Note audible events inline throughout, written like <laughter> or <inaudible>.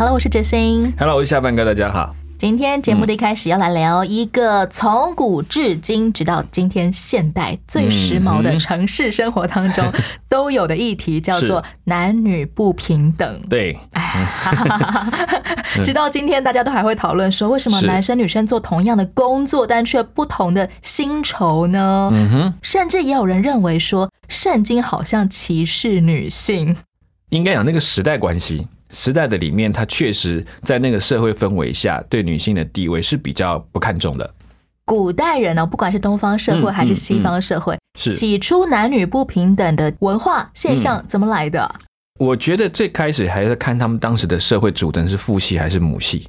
Hello，我是哲欣。Hello，我是下半哥，大家好。今天节目的一开始要来聊一个从古至今，直到今天现代最时髦的城市生活当中 <laughs> 都有的议题，叫做男女不平等。对，<laughs> 直到今天，大家都还会讨论说，为什么男生女生做同样的工作，但却不同的薪酬呢？嗯哼，甚至也有人认为说，圣经好像歧视女性。应该讲那个时代关系，时代的里面，它确实在那个社会氛围下，对女性的地位是比较不看重的。古代人呢、不管是东方社会嗯还是西方社会，是起初男女不平等的文化现象怎么来的？我觉得最开始还是看他们当时的社会主等是父系还是母系，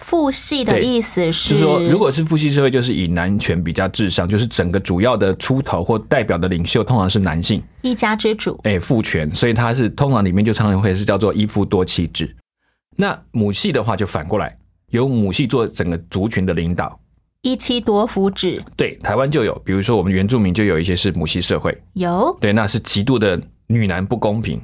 父系的意思是是说，如果是父系社会，就是以男权比较至上，就是整个主要的出头或代表的领袖通常是男性，一家之主，哎，父权，所以它是通常里面就常常会是叫做一夫多妻制。那母系的话就反过来，由母系做整个族群的领导。一妻多夫制对，台湾就有，比如说我们原住民就有一些是母系社会，有对，那是极度的女男不公平，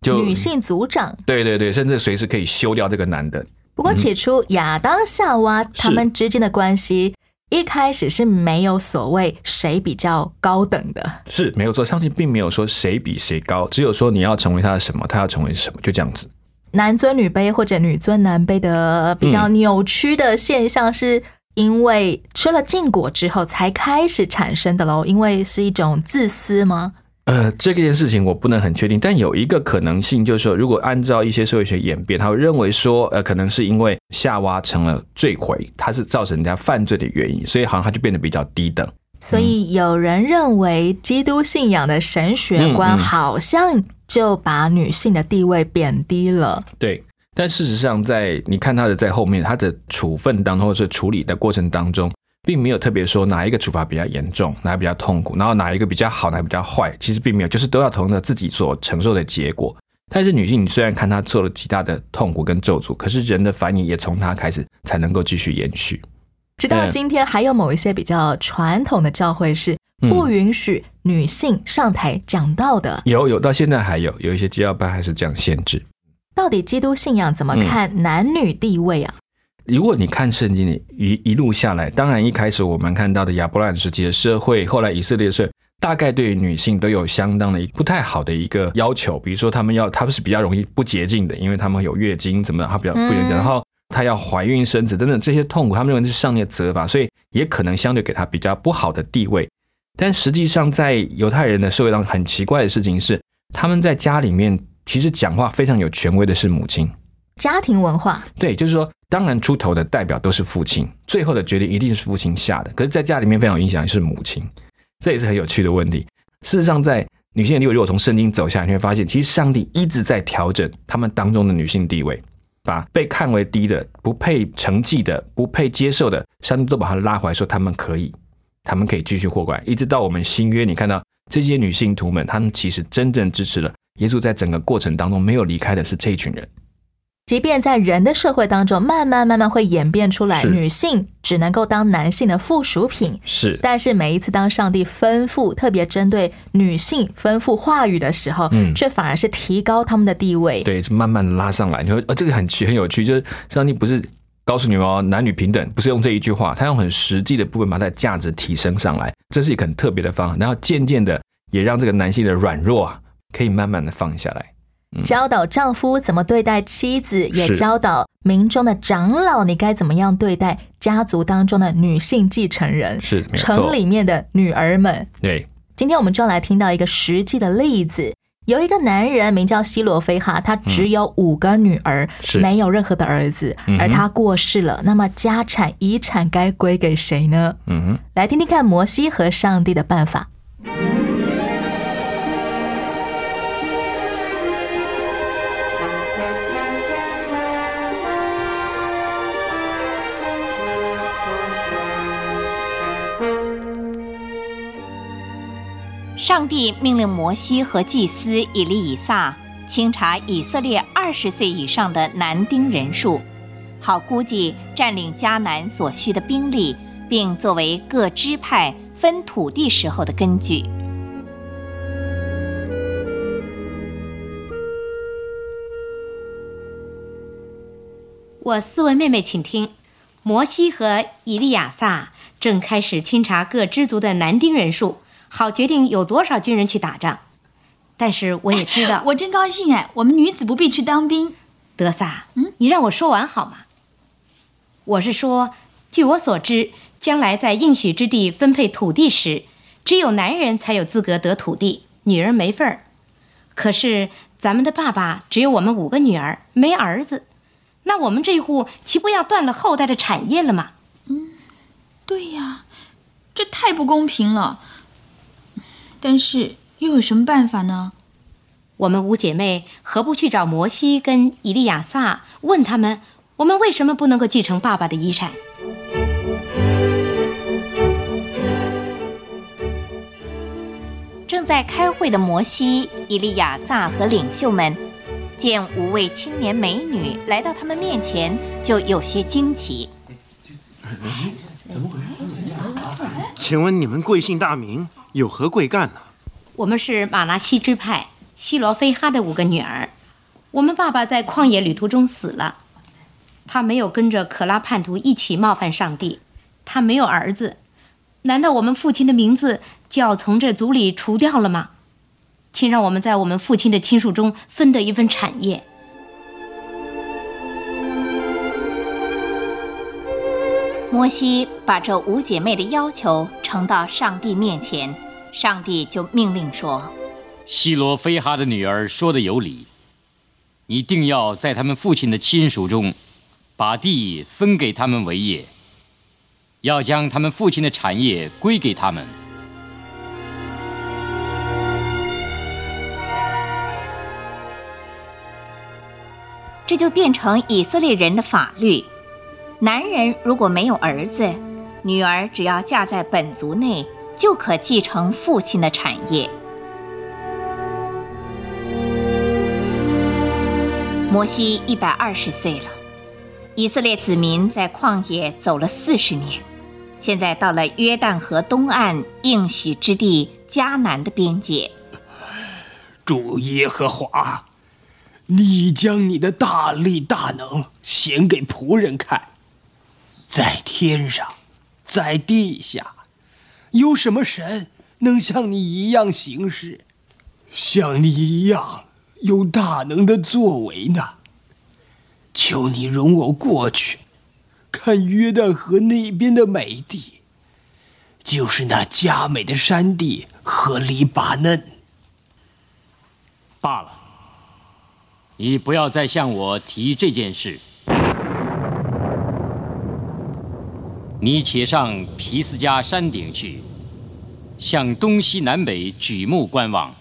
就女，性族长。对对对，甚至随时可以休掉这个男的。不过起初亚当夏娃他们之间的关系。一开始是没有所谓谁比较高等的，是没有错，上帝并没有说谁比谁高，只有说你要成为他的什么，他要成为什么，就这样子。男尊女卑或者女尊男卑的比较扭曲的现象，是因为吃了禁果之后才开始产生的喽。因为是一种自私吗？呃，这件事情我不能很确定，但有一个可能性，就是说，如果按照一些社会学演变，他会认为说，呃，可能是因为夏娃成了罪魁，他是造成人家犯罪的原因，所以好像他就变得比较低等。所以有人认为基督信仰的神学观好像就把女性的地位贬低了。对，但事实上在，你看他的在后面，他的处分当中或者是处理的过程当中，并没有特别说哪一个处罚比较严重，哪个比较痛苦，然后哪一个比较好，哪个比较坏，其实并没有，就是都要同着自己所承受的结果。但是女性，你虽然看她受了极大的痛苦跟咒诅，可是人的反应也从她开始才能够继续延续。直到嗯今天，还有某一些比较传统的教会是不允许女性上台讲道的。有有到现在还有有一些基要派还是这样限制。到底基督信仰怎么看男女地位啊？如果你看圣经里一一路下来，当然一开始我们看到的亚伯兰时期的社会，后来以色列社会，大概对于女性都有相当的不太好的一个要求，比如说他们要他们是比较容易不洁净的，因为他们有月经怎么样，他比较不洁净然后她要怀孕生子等等这些痛苦，他们认为是上帝的责罚，所以也可能相对给她比较不好的地位。但实际上，在犹太人的社会当中，很奇怪的事情是，他们在家里面其实讲话非常有权威的是母亲。家庭文化对，就是说，当然出头的代表都是父亲，最后的决定一定是父亲下的。可是，在家里面非常有影响的是母亲，这也是很有趣的问题。事实上，在女性的地位，如果从圣经走下，你会发现，其实上帝一直在调整他们当中的女性地位，把被看为低的、不配成绩的、不配接受的，上帝都把他拉回来，说他们可以，他们可以继续活过来。一直到我们新约，你看到这些女性徒们，她们其实真正支持了耶稣，在整个过程当中没有离开的是这一群人。即便在人的社会当中，慢慢慢慢会演变出来，女性只能够当男性的附属品。是，但是每一次当上帝吩咐，特别针对女性吩咐话语的时候，嗯却反而是提高他们的地位。对，慢慢地拉上来。你说，呃，这个很奇很有趣，就是上帝不是告诉你们哦，男女平等，不是用这一句话，他用很实际的部分把它的价值提升上来，这是一个很特别的方法。然后渐渐的，也让这个男性的软弱啊，可以慢慢的放下来。教导丈夫怎么对待妻子，也教导民众的长老你该怎么样对待家族当中的女性继承人，是，城。里面的女儿们。对，今天我们就要来听到一个实际的例子。有一个男人名叫希罗菲哈，他只有五个女儿，是没有任何的儿子，而他过世了。那么家产遗产该归给谁呢？嗯哼，来听听看摩西和上帝的办法。上帝命令摩西和祭司以利以撒清查以色列二十岁以上的男丁人数，好估计占领迦南所需的兵力，并作为各支派分土地时候的根据。我四位妹妹，请听：摩西和以利亚撒正开始清查各支族的男丁人数，好决定有多少军人去打仗。但是我也知道，我真高兴哎！我们女子不必去当兵。德萨，嗯，你让我说完好吗？我是说，据我所知，将来在应许之地分配土地时，只有男人才有资格得土地，女人没份儿。可是咱们的爸爸只有我们五个女儿，没儿子。那我们这一户岂不要断了后代的产业了吗？嗯，对呀，这太不公平了。但是又有什么办法呢？我们五姐妹何不去找摩西跟以利亚撒，问他们，我们为什么不能够继承爸爸的遗产？正在开会的摩西、以利亚撒和领袖们。见五位青年美女来到他们面前，就有些惊奇。请问你们贵姓大名，有何贵干呢？我们是马拉西支派西罗菲哈的五个女儿。我们爸爸在旷野旅途中死了，他没有跟着可拉叛徒一起冒犯上帝，他没有儿子。难道我们父亲的名字就要从这族里除掉了吗？请让我们在我们父亲的亲属中分得一份产业。摩西把这五姐妹的要求呈到上帝面前，上帝就命令说：“希罗菲哈的女儿说的有理，你定要在他们父亲的亲属中，把地分给他们为业，要将他们父亲的产业归给他们。”这就变成以色列人的法律：男人如果没有儿子，女儿只要嫁在本族内，就可继承父亲的产业。摩西一百二十岁了，以色列子民在旷野走了四十年，现在到了约旦河东岸应许之地迦南的边界。主耶和华。你将你的大力大能显给仆人看，在天上，在地下，有什么神能像你一样行事，像你一样有大能的作为呢？求你容我过去，看约旦河那边的美地，就是那佳美的山地和黎巴嫩。罢了。你不要再向我提这件事。你且上皮斯加山顶去，向东西南北举目观望，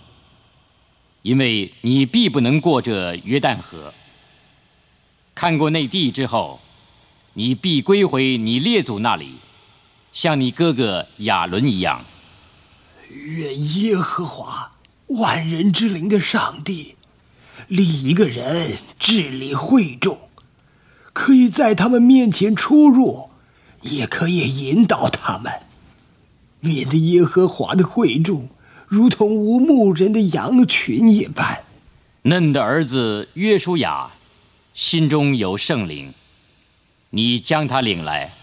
因为你必不能过这约旦河。看过那地之后，你必归回你列祖那里，像你哥哥亚伦一样。愿耶和华万人之灵的上帝。立一个人治理会众，可以在他们面前出入，也可以引导他们，免得耶和华的会众如同无牧人的羊群一般。嫩的儿子约书亚心中有圣灵，你将他领来，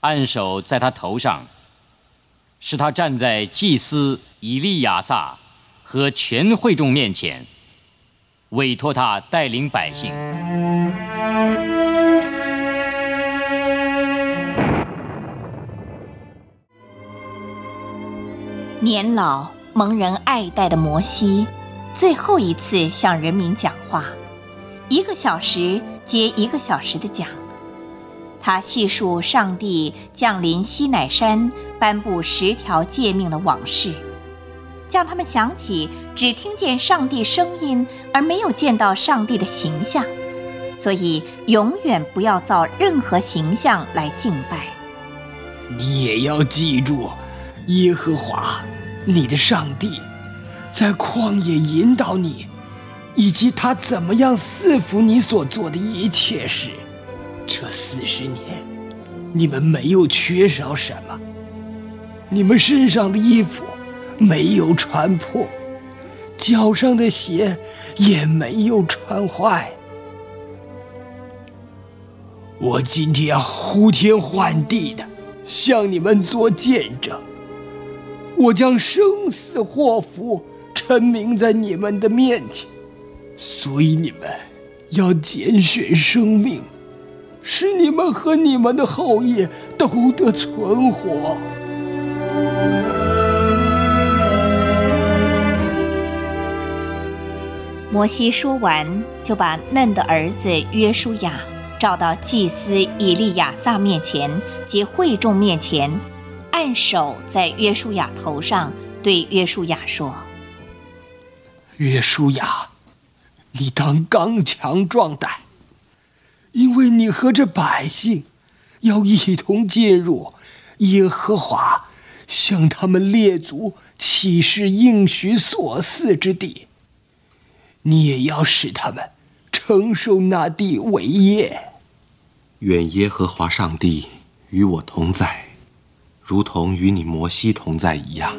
按手在他头上，使他站在祭司以利亚撒和全会众面前。委托他带领百姓。年老蒙人爱戴的摩西，最后一次向人民讲话，一个小时接一个小时的讲。他细数上帝降临西乃山，颁布十条诫命的往事。叫他们想起只听见上帝声音而没有见到上帝的形象，所以永远不要造任何形象来敬拜。你也要记住，耶和华你的上帝在旷野引导你，以及他怎么样赐福你所做的一切事。这四十年，你们没有缺少什么，你们身上的衣服没有穿破，脚上的鞋也没有穿坏。我今天呼天唤地的向你们做见证，我将生死祸福陈明在你们的面前，所以你们要拣选生命，使你们和你们的后裔都得存活。摩西说完，就把嫩的儿子约书亚。召到祭司以利亚撒面前及会众面前，按手在约书亚头上，对约书亚说：“约书亚，你当刚强壮胆，因为你和这百姓要一同进入耶和华向他们列祖起誓应许所赐之地。你也要使他们承受那地为业。”愿耶和华上帝与我同在，如同与你摩西同在一样。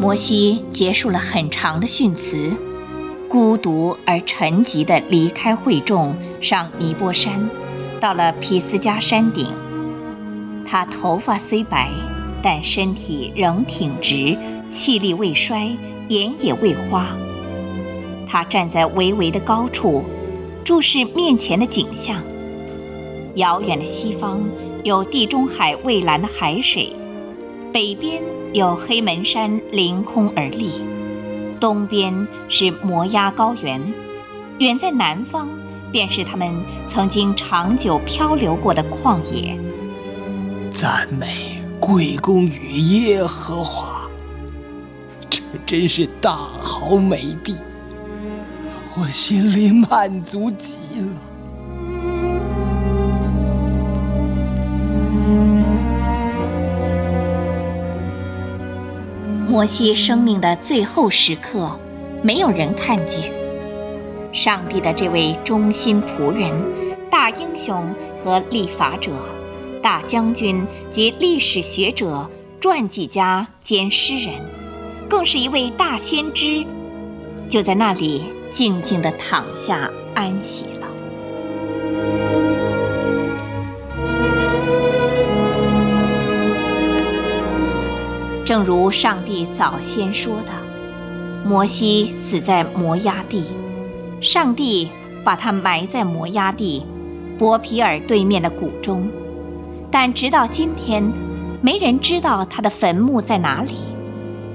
摩西结束了很长的训词，孤独而沉寂地离开会众，上尼波山，到了皮斯加山顶。他头发虽白，但身体仍挺直。气力未衰，眼也未花。他站在巍巍的高处，注视面前的景象。遥远的西方有地中海蔚蓝的海水，北边有黑门山凌空而立，东边是摩崖高原，远在南方便是他们曾经长久漂流过的旷野。赞美归功于耶和华。这真是大好美地，我心里满足极了。摩西生命的最后时刻，没有人看见上帝的这位忠心仆人、大英雄和立法者、大将军及历史学者、传记家兼诗人。更是一位大先知，就在那里静静地躺下安息了。正如上帝早先说的，摩西死在摩崖地，上帝把他埋在摩崖地伯皮尔对面的谷中，但直到今天，没人知道他的坟墓在哪里。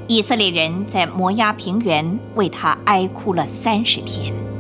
以色列人在摩崖平原为他哀哭了三十天。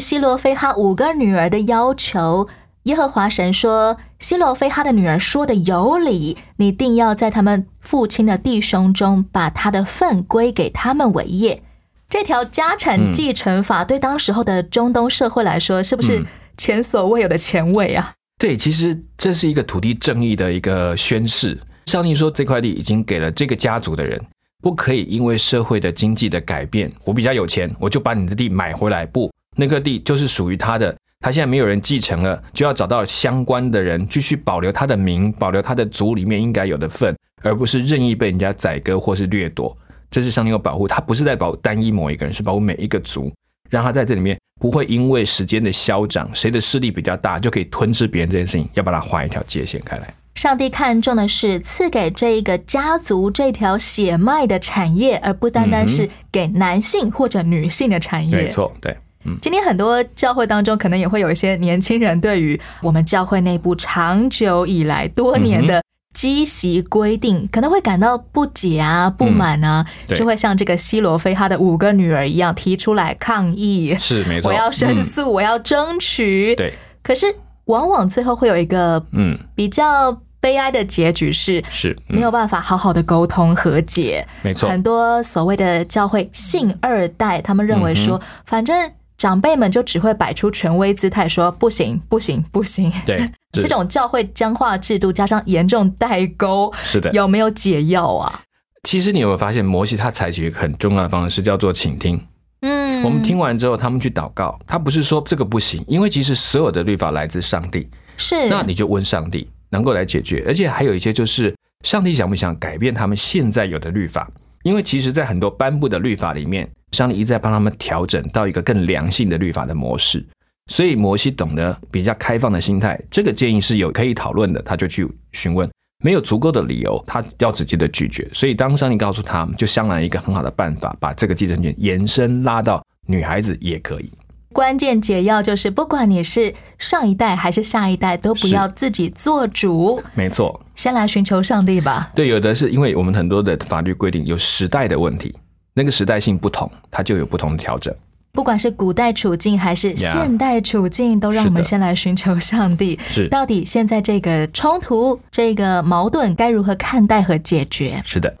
希罗菲哈五个女儿的要求，耶和华神说：“希罗非哈的女儿说的有理，你定要在他们父亲的弟兄中，把他的份归给他们为业。”这条家产继承法对当时候的中东社会来说，是不是前所未有的前卫啊？对，其实这是一个土地正义的一个宣誓。上帝说，这块地已经给了这个家族的人，不可以因为社会的经济的改变，我比较有钱，我就把你的地买回来。不，那个地就是属于他的。他现在没有人继承了，就要找到相关的人继续保留他的名，保留他的族里面应该有的份，而不是任意被人家宰割或是掠夺。这是上帝有保护，他不是在保单一某一个人，是保护每一个族，让他在这里面不会因为时间的消长，谁的势力比较大就可以吞噬别人这件事情，要把它划一条界限开来。上帝看重的是赐给这一个家族这条血脉的产业，而不单单是给男性或者女性的产业。没错，对。今天很多教会当中，可能也会有一些年轻人对于我们教会内部长久以来多年的积习规定，可能会感到不解啊、不满啊，就会像这个西罗非他的五个女儿一样提出来抗议。是没错，我要申诉，我要争取。对，可是往往最后会有一个嗯比较悲哀的结局，是是没有办法好好的沟通和解。没错，很多所谓的教会信二代，他们认为说，反正。长辈们就只会摆出权威姿态，说不行，不行，不行。对，<laughs> 这种教会僵化制度加上严重代沟，是的，有没有解药啊？其实你有没有发现，摩西他采取一个很重要的方式，叫做倾听。嗯，我们听完之后，他们去祷告，他不是说这个不行，因为其实所有的律法来自上帝，是。那你就问上帝，能够来解决，而且还有一些就是上帝想不想改变他们现在有的律法？因为其实，在很多颁布的律法里面。上帝一再帮他们调整到一个更良性的律法的模式，所以摩西懂得比较开放的心态，这个建议是有可以讨论的，他就去询问，没有足够的理由，他要直接的拒绝。所以当上帝告诉他们，就相来一个很好的办法，把这个继承权延伸拉到女孩子也可以。关键解药就是，不管你是上一代还是下一代，都不要自己做主。没错，先来寻求上帝吧。对，有的是因为我们很多的法律规定有时代的问题。那个时代性不同，它就有不同的调整。不管是古代处境还是现代处境，都让我们先来寻求上帝。是，到底现在这个冲突、这个矛盾该如何看待和解决？是的。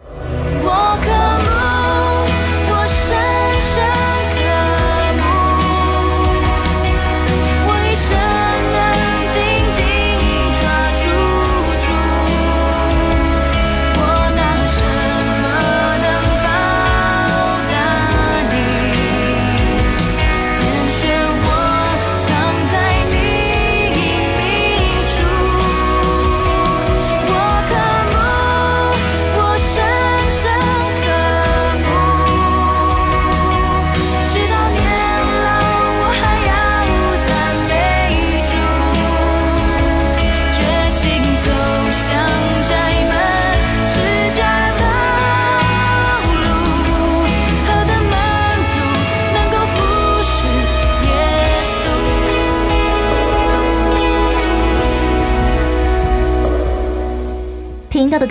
听到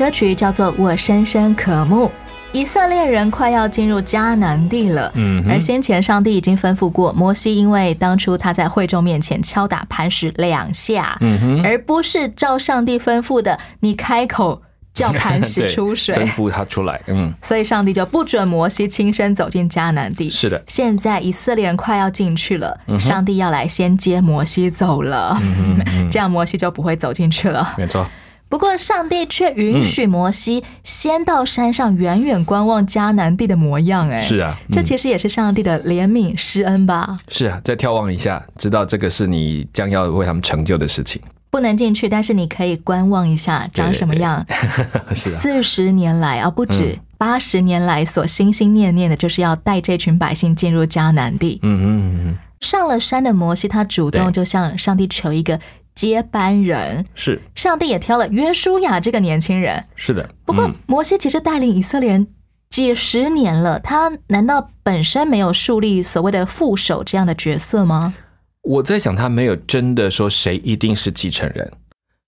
歌曲叫做《我深深渴慕》。以色列人快要进入迦南地了，嗯，而先前上帝已经吩咐过摩西，因为当初他在会众面前敲打磐石两下，嗯哼，而不是照上帝吩咐的，你开口叫磐石 <laughs> 出水，吩咐他出来，嗯，所以上帝就不准摩西亲身走进迦南地。是的，现在以色列人快要进去了，上帝要来先接摩西走了，<laughs> 这样摩西就不会走进去了。没错。不过，上帝却允许摩西先到山上远远观望迦南地的模样。哎，是啊，这其实也是上帝的怜悯施恩吧？是啊，再眺望一下，知道这个是你将要为他们成就的事情。不能进去，但是你可以观望一下长什么样。<laughs> 四十年来啊，不止八十年来所心心念念的，就是要带这群百姓进入迦南地。嗯嗯嗯。上了山的摩西，他主动就向上帝求一个。接班人是上帝也挑了约书亚这个年轻人，是的。不过摩西其实带领以色列人几十年了，他难道本身没有树立所谓的副手这样的角色吗？我在想，他没有真的说谁一定是继承人，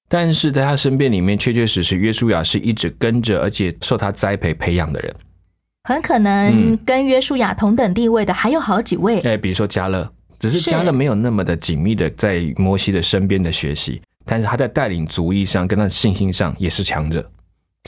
但是在他身边里面，确确实实约书亚是一直跟着，而且受他栽培培养的人。很可能跟约书亚同等地位的还有好几位，哎，比如说加勒。只是是加勒没有那么的紧密的在摩西的身边的学习，但是他在带领族裔上跟他的信心上也是强者。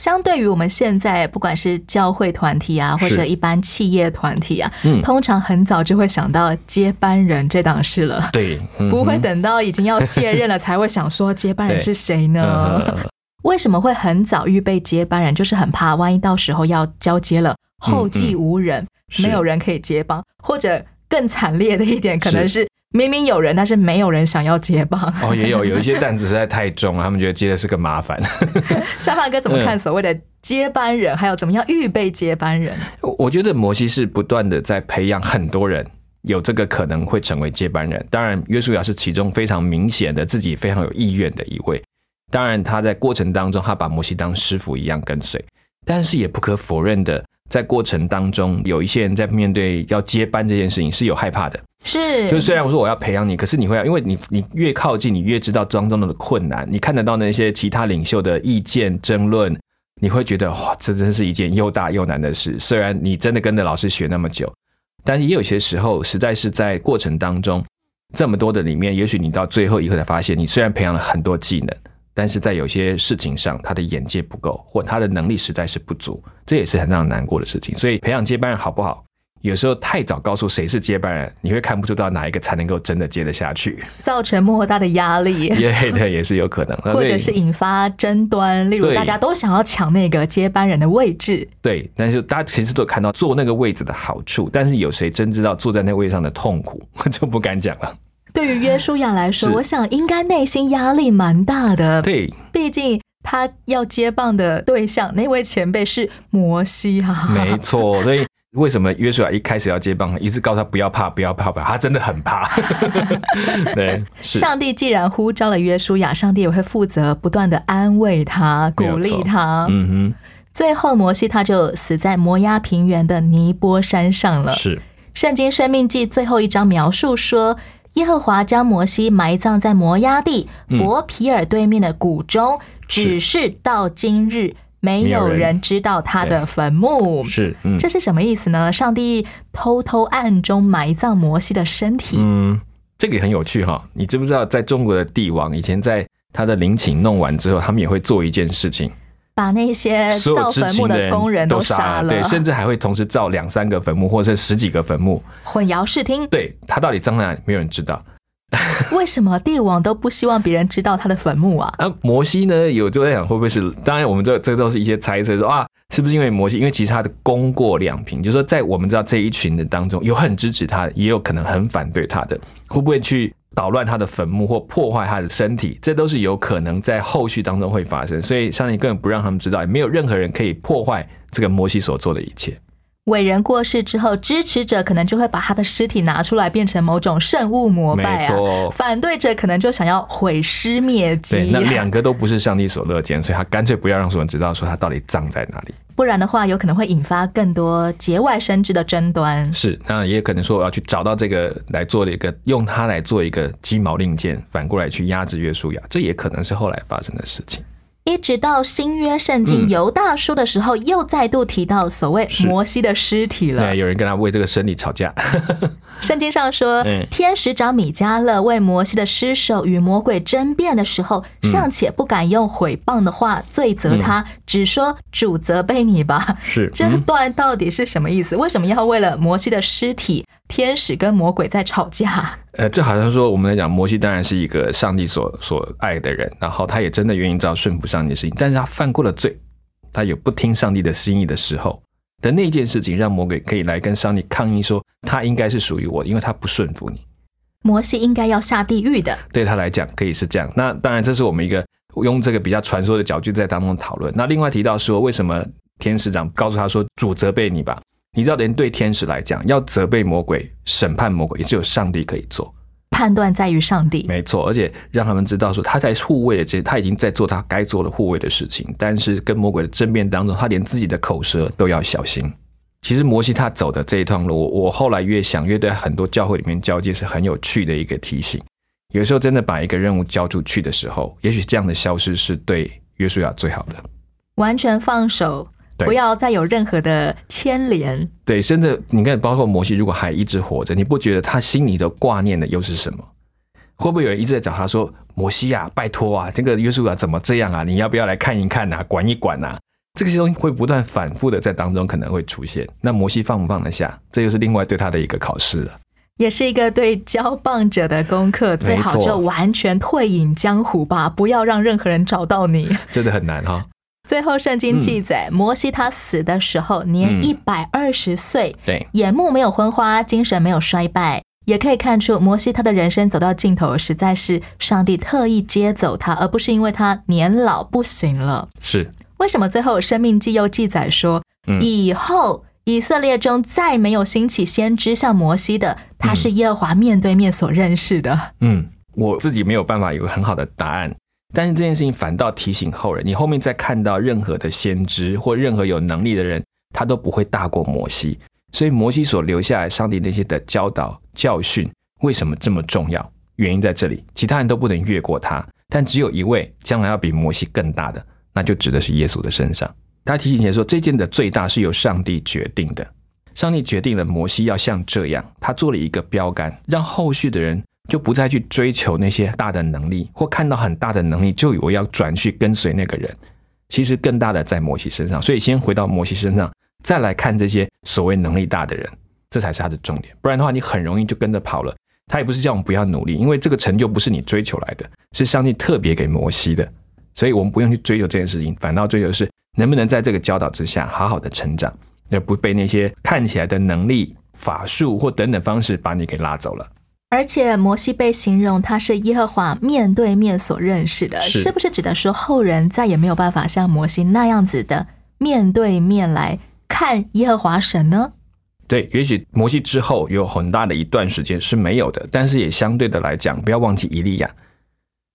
相对于我们现在不管是教会团体啊，或者一般企业团体啊，嗯通常很早就会想到接班人这档事了。对，嗯不会等到已经要卸任了才会想说接班人是谁呢？嗯为什么会很早预备接班人？就是很怕万一到时候要交接了，后继无人，没有人可以接棒，或者更惨烈的一点，可能是是明明有人，但是没有人想要接棒。哦，也有有一些担子实在太重了，他们觉得接的是个麻烦。<laughs> 小范哥怎么看嗯所谓的接班人，还有怎么样预备接班人？我我觉得摩西是不断的在培养很多人。有这个可能会成为接班人，当然约书亚是其中非常明显的自己非常有意愿的一位。当然他在过程当中，他把摩西当师傅一样跟随，但是也不可否认的，在过程当中，有一些人在面对要接班这件事情是有害怕的。是，就是虽然我说我要培养你，可是你会，因为你你越靠近，你越知道当中的困难，你看得到那些其他领袖的意见争论，你会觉得哇，这真是一件又大又难的事。虽然你真的跟着老师学那么久，但是也有些时候，实在是在过程当中，这么多的里面，也许你到最后一刻才发现，你虽然培养了很多技能，但是在有些事情上，他的眼界不够，或他的能力实在是不足，这也是很让人难过的事情。所以培养接班人好不好？有时候太早告诉谁是接班人，你会看不出到哪一个才能够真的接得下去，造成莫大的压力。也对，也是有可能。或者是引发争端，例如大家都想要抢那个接班人的位置，对，但是大家其实都看到坐那个位置的好处，但是有谁真知道坐在那个位置上的痛苦，<laughs> 就不敢讲了。对于约书亚来说，我想应该内心压力蛮大的。对，毕竟他要接棒的对象那位前辈是摩西啊，没错，<laughs> 所以为什么约书亚一开始要接棒，一直告诉他不要怕，不要怕吧，他真的很怕。<laughs> 对，上帝既然呼召了约书亚，上帝也会负责不断的安慰他、鼓励他。嗯哼最后，摩西他就死在摩押平原的尼波山上了，。是圣经《生命记》最后一章描述说，耶和华将摩西埋葬在摩崖地嗯伯皮尔对面的谷中，只是到今日没有人知道他的坟墓。是，嗯这是什么意思呢？上帝偷偷暗中埋葬摩西的身体。嗯，这个也很有趣哈。你知不知道，在中国的帝王以前在他的陵寝弄完之后，他们也会做一件事情，把那些造坟墓的工人都杀了，对，甚至还会同时造两三个坟墓或者是十几个坟墓。混淆视听。对他到底葬在哪里，没有人知道。<laughs> 为什么帝王都不希望别人知道他的坟墓啊？啊，摩西呢有就在想会不会是？当然，我们这这都是一些猜测，说啊，是不是因为摩西？因为其实他的功过两平，就是说在我们知道这一群的当中，有很支持他的，也有可能很反对他的，会不会去捣乱他的坟墓或破坏他的身体？这都是有可能在后续当中会发生。所以上帝根本不让他们知道，也没有任何人可以破坏这个摩西所做的一切。伟人过世之后，支持者可能就会把他的尸体拿出来变成某种圣物膜拜没啊，反对者可能就想要毁尸灭对，迹那，两个都不是上帝所乐见，所以他干脆不要让所有人知道说他到底葬在哪里。不然的话有可能会引发更多节外生枝的争端。是，那也可能说我要去找到这个来做的一个，用它来做一个鸡毛令箭，反过来去压制约书亚，这也可能是后来发生的事情。一直到新约圣经嗯犹大书的时候，又再度提到所谓摩西的尸体了对，。有人跟他为这个生理吵架，<laughs> 圣经上说嗯，天使长米迦勒为摩西的尸首与魔鬼争辩的时候，嗯尚且不敢用毁谤的话罪责他，只说主责备你吧。是这嗯段到底是什么意思？为什么要为了摩西的尸体，天使跟魔鬼在吵架？呃，这好像说我们来讲，摩西当然是一个上帝所所爱的人，然后他也真的愿意照顺服上帝的事情，但是他犯过了罪，他有不听上帝的心意的时候的那件事情，让魔鬼可以来跟上帝抗议说，他应该是属于我的，因为他不顺服你。摩西应该要下地狱的。对他来讲可以是这样。那当然，这是我们一个用这个比较传说的角度在当中讨论。那另外提到说，为什么天使长告诉他说主责备你吧？你知道，连对天使来讲，要责备魔鬼、审判魔鬼，也只有上帝可以做。判断在于上帝，没错，而且让他们知道说他在护卫的这，他已经在做他该做的护卫的事情。但是跟魔鬼的争辩当中，他连自己的口舌都要小心。其实摩西他走的这一段路，我我后来越想越对很多教会里面交接是很有趣的一个提醒。有时候真的把一个任务交出去的时候，也许这样的消失是对约书亚最好的。完全放手，对不要再有任何的牵连。对，甚至你看，包括摩西，如果还一直活着，你不觉得他心里的挂念的又是什么？会不会有人一直在找他说：“摩西啊，拜托啊，这个约书亚怎么这样啊？你要不要来看一看啊，管一管啊？”这些东西会不断反复的在当中可能会出现。那摩西放不放得下？这又是另外对他的一个考试了。也是一个对交棒者的功课，最好就完全退隐江湖吧，不要让任何人找到你。真的很难哈。最后，圣经记载，摩西他死的时候年一百二十岁，对，眼目没有昏花，精神没有衰败，也可以看出摩西他的人生走到尽头，实在是上帝特意接走他，而不是因为他年老不行了。是为什么最后生命记又记载说，以后以色列中再没有兴起先知像摩西的，他是耶和华面对面所认识的。嗯，我自己没有办法有个很好的答案。但是这件事情反倒提醒后人，你后面再看到任何的先知或任何有能力的人，他都不会大过摩西。所以摩西所留下来上帝那些的教导教训，为什么这么重要？原因在这里，其他人都不能越过他，但只有一位将来要比摩西更大的，那就指的是耶稣的身上。他提醒说，这件的最大是由上帝决定的，上帝决定了摩西要像这样，他做了一个标杆，让后续的人。就不再去追求那些大的能力，或看到很大的能力就以为要转去跟随那个人。其实更大的在摩西身上，所以先回到摩西身上，再来看这些所谓能力大的人，这才是他的重点。不然的话，你很容易就跟着跑了。他也不是叫我们不要努力，因为这个成就不是你追求来的，是上帝特别给摩西的。所以我们不用去追求这件事情，反倒追求是能不能在这个教导之下好好的成长，而不被那些看起来的能力、法术或等等方式把你给拉走了。而且摩西被形容他是耶和华面对面所认识的，是不是指的说后人再也没有办法像摩西那样子的面对面来看耶和华神呢？对，也许摩西之后有很大的一段时间是没有的，但是也相对的来讲，不要忘记以利亚。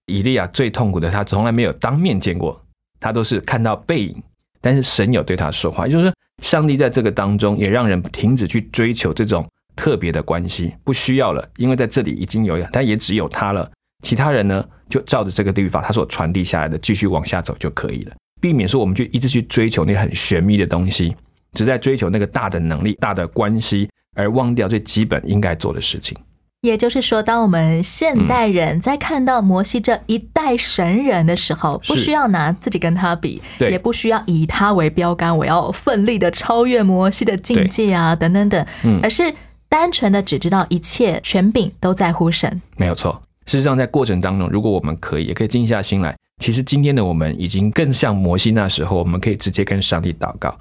以利亚最痛苦的，他从来没有当面见过，他都是看到背影，但是神有对他说话，就是说上帝在这个当中也让人停止去追求这种。特别的关系不需要了，因为在这里已经有，但也只有他了。其他人呢，就照着这个律法，他所传递下来的继续往下走就可以了，避免说我们就一直去追求那很玄秘的东西，只在追求那个大的能力、大的关系，而忘掉最基本应该做的事情。也就是说，当我们现代人在看到摩西这一代神人的时候，不需要拿自己跟他比，也不需要以他为标杆，我要奋力的超越摩西的境界啊，等等等，而是。单纯的只知道一切权柄都在乎神，没有错。事实上，在过程当中，如果我们可以，也可以静下心来。其实今天的我们已经更像摩西那时候，我们可以直接跟上帝祷告。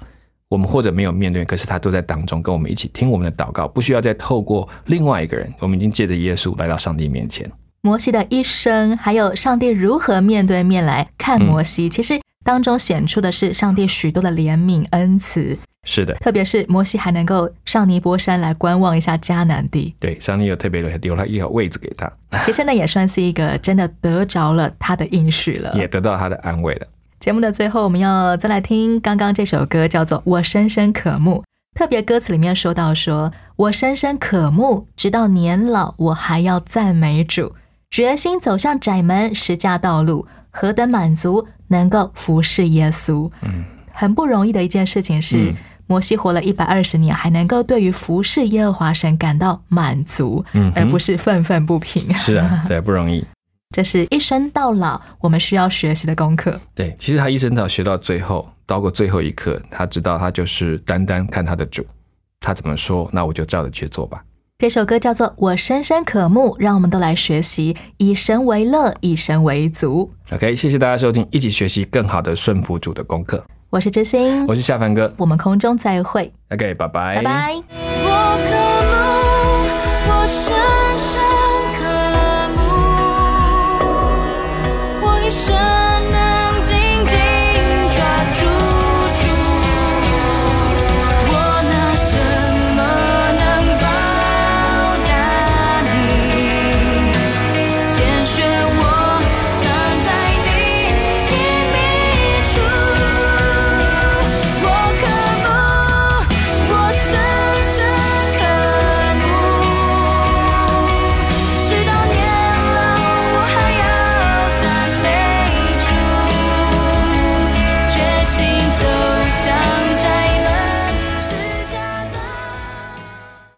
我们或者没有面对，可是他都在当中跟我们一起听我们的祷告，不需要再透过另外一个人。我们已经借着耶稣来到上帝面前。摩西的一生，还有上帝如何面对面来看摩西，其实当中显出的是上帝许多的怜悯恩慈。是的，特别是摩西还能够上尼泊山来观望一下迦南地。对，上帝有特别留留了一个位置给他。<laughs> 其实呢，也算是一个真的得着了他的应许了，也得到他的安慰了。节目的最后，我们要再来听刚刚这首歌，叫做《我深深渴慕》。特别歌词里面说到：“说我深深渴慕，直到年老，我还要赞美主，决心走向窄门十架道路，何等满足，能够服侍耶稣。”嗯，很不容易的一件事情是。摩西活了一百二十年，还能够对于服侍耶和华神感到满足，嗯，而不是愤愤不平。是啊，<laughs> 对，不容易。这是一生到老我们需要学习的功课。对，其实他一生到学到最后，到过最后一刻，他知道他就是单单看他的主，他怎么说，那我就照着去做吧。这首歌叫做《我深深渴慕》，让我们都来学习以神为乐，以神为足。OK，谢谢大家收听，一起学习更好的顺服主的功课。我是真心，我是夏凡哥，我们空中再会。OK，拜拜，拜拜。我渴慕，我深深渴慕，我一生。